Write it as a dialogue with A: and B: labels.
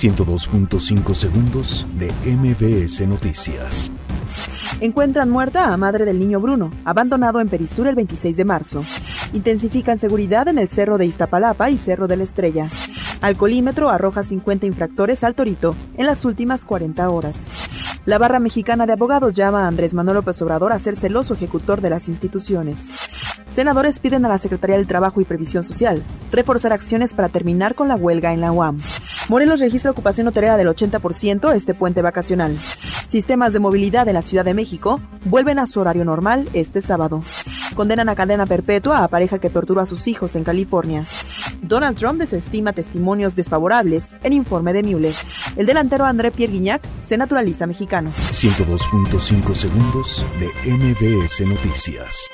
A: 102.5 segundos de MBS Noticias.
B: Encuentran muerta a madre del niño Bruno, abandonado en Perisur el 26 de marzo. Intensifican seguridad en el Cerro de Iztapalapa y Cerro de la Estrella. Alcolímetro arroja 50 infractores al Torito en las últimas 40 horas. La barra mexicana de abogados llama a Andrés Manuel López Obrador a ser celoso ejecutor de las instituciones. Senadores piden a la Secretaría del Trabajo y Previsión Social reforzar acciones para terminar con la huelga en la UAM. Morelos registra ocupación hotelera del 80% este puente vacacional. Sistemas de movilidad de la Ciudad de México vuelven a su horario normal este sábado. Condenan a cadena perpetua a pareja que torturó a sus hijos en California. Donald Trump desestima testimonios desfavorables en informe de Mueller. El delantero André Pierre Guignac se naturaliza mexicano.
A: 102.5 segundos de MBS Noticias.